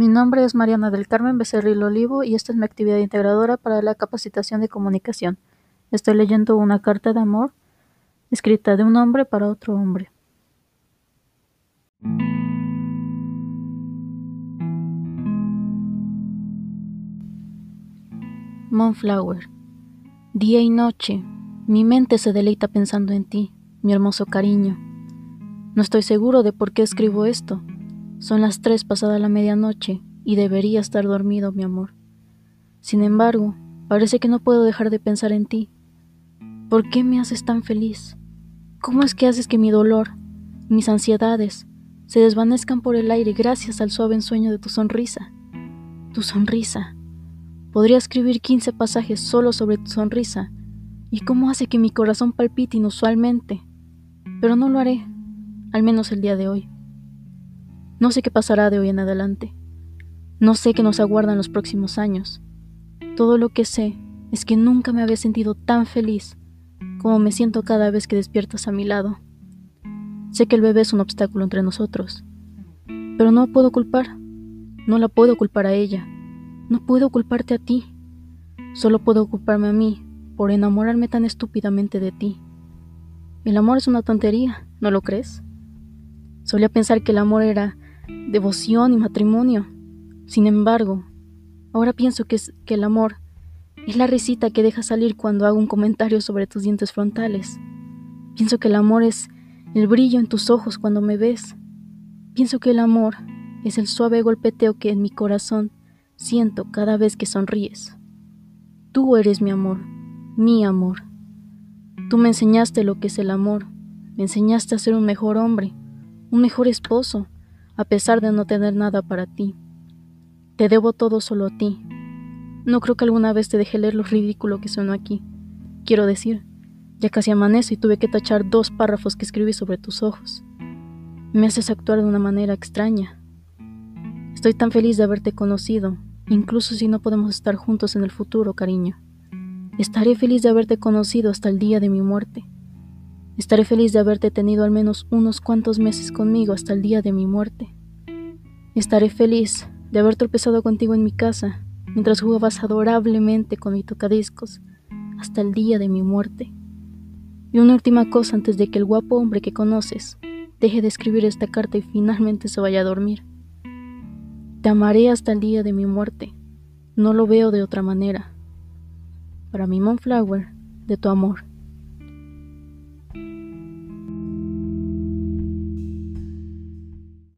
Mi nombre es Mariana del Carmen Becerril Olivo y esta es mi actividad integradora para la capacitación de comunicación. Estoy leyendo una carta de amor escrita de un hombre para otro hombre. Moonflower. Día y noche, mi mente se deleita pensando en ti, mi hermoso cariño. No estoy seguro de por qué escribo esto. Son las tres pasada la medianoche y debería estar dormido, mi amor. Sin embargo, parece que no puedo dejar de pensar en ti. ¿Por qué me haces tan feliz? ¿Cómo es que haces que mi dolor, mis ansiedades, se desvanezcan por el aire gracias al suave ensueño de tu sonrisa? Tu sonrisa Podría escribir 15 pasajes solo sobre tu sonrisa y cómo hace que mi corazón palpite inusualmente, pero no lo haré, al menos el día de hoy. No sé qué pasará de hoy en adelante. No sé qué nos aguardan los próximos años. Todo lo que sé es que nunca me había sentido tan feliz como me siento cada vez que despiertas a mi lado. Sé que el bebé es un obstáculo entre nosotros, pero no puedo culpar, no la puedo culpar a ella no puedo culparte a ti. Solo puedo culparme a mí por enamorarme tan estúpidamente de ti. El amor es una tontería, ¿no lo crees? Solía pensar que el amor era devoción y matrimonio. Sin embargo, ahora pienso que, es, que el amor es la risita que deja salir cuando hago un comentario sobre tus dientes frontales. Pienso que el amor es el brillo en tus ojos cuando me ves. Pienso que el amor es el suave golpeteo que en mi corazón siento cada vez que sonríes. Tú eres mi amor, mi amor. Tú me enseñaste lo que es el amor, me enseñaste a ser un mejor hombre, un mejor esposo, a pesar de no tener nada para ti. Te debo todo solo a ti. No creo que alguna vez te deje leer lo ridículo que sueno aquí. Quiero decir, ya casi amanece y tuve que tachar dos párrafos que escribí sobre tus ojos. Me haces actuar de una manera extraña. Estoy tan feliz de haberte conocido incluso si no podemos estar juntos en el futuro, cariño. Estaré feliz de haberte conocido hasta el día de mi muerte. Estaré feliz de haberte tenido al menos unos cuantos meses conmigo hasta el día de mi muerte. Estaré feliz de haber tropezado contigo en mi casa mientras jugabas adorablemente con mi tocadiscos hasta el día de mi muerte. Y una última cosa antes de que el guapo hombre que conoces deje de escribir esta carta y finalmente se vaya a dormir. Te amaré hasta el día de mi muerte. No lo veo de otra manera. Para mi Moonflower, de tu amor.